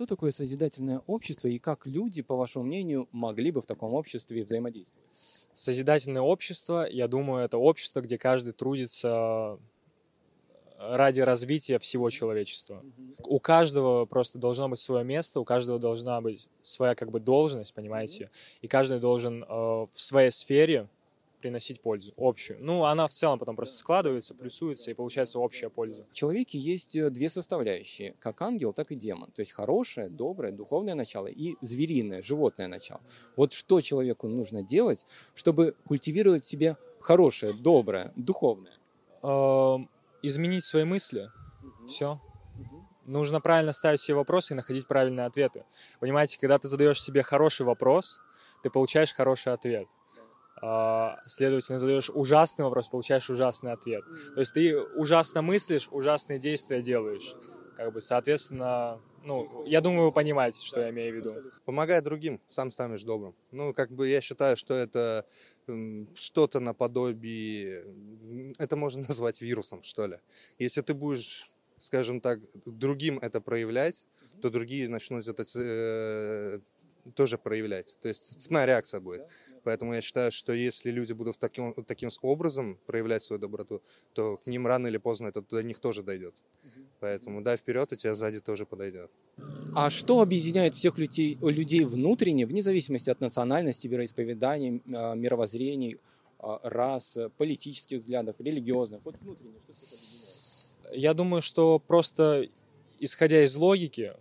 что такое созидательное общество и как люди, по вашему мнению, могли бы в таком обществе взаимодействовать? Созидательное общество, я думаю, это общество, где каждый трудится ради развития всего человечества. У каждого просто должно быть свое место, у каждого должна быть своя как бы должность, понимаете, и каждый должен э, в своей сфере приносить пользу, общую. Ну, она в целом потом просто складывается, плюсуется, и получается общая польза. В человеке есть э, две составляющие, как ангел, так и демон. То есть хорошее, доброе, духовное начало и звериное, животное начало. Вот что человеку нужно делать, чтобы культивировать в себе хорошее, доброе, духовное? Эм, изменить свои мысли. Все. Нужно правильно ставить себе вопросы и находить правильные ответы. Понимаете, когда ты задаешь себе хороший вопрос, ты получаешь хороший ответ. А, следовательно, задаешь ужасный вопрос, получаешь ужасный ответ. То есть ты ужасно мыслишь, ужасные действия делаешь. Как бы, соответственно, ну, я думаю, вы понимаете, что я имею в виду. Помогай другим, сам станешь добрым. Ну, как бы я считаю, что это что-то наподобие, это можно назвать вирусом, что ли. Если ты будешь, скажем так, другим это проявлять, то другие начнут это э, тоже проявлять. То есть цепная реакция будет. Поэтому я считаю, что если люди будут таким, таким образом проявлять свою доброту, то к ним рано или поздно это до них тоже дойдет. Поэтому дай вперед, и тебя сзади тоже подойдет. А что объединяет всех людей, людей внутренне, вне зависимости от национальности, вероисповеданий, а, мировоззрений, а, рас, политических взглядов, религиозных? Вот внутренне что всех объединяет? Я думаю, что просто исходя из логики,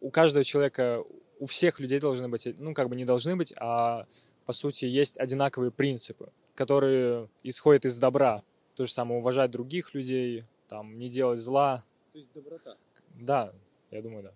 у каждого человека у всех людей должны быть, ну, как бы не должны быть, а по сути есть одинаковые принципы, которые исходят из добра. То же самое уважать других людей, там, не делать зла. То есть доброта. Да, я думаю, да.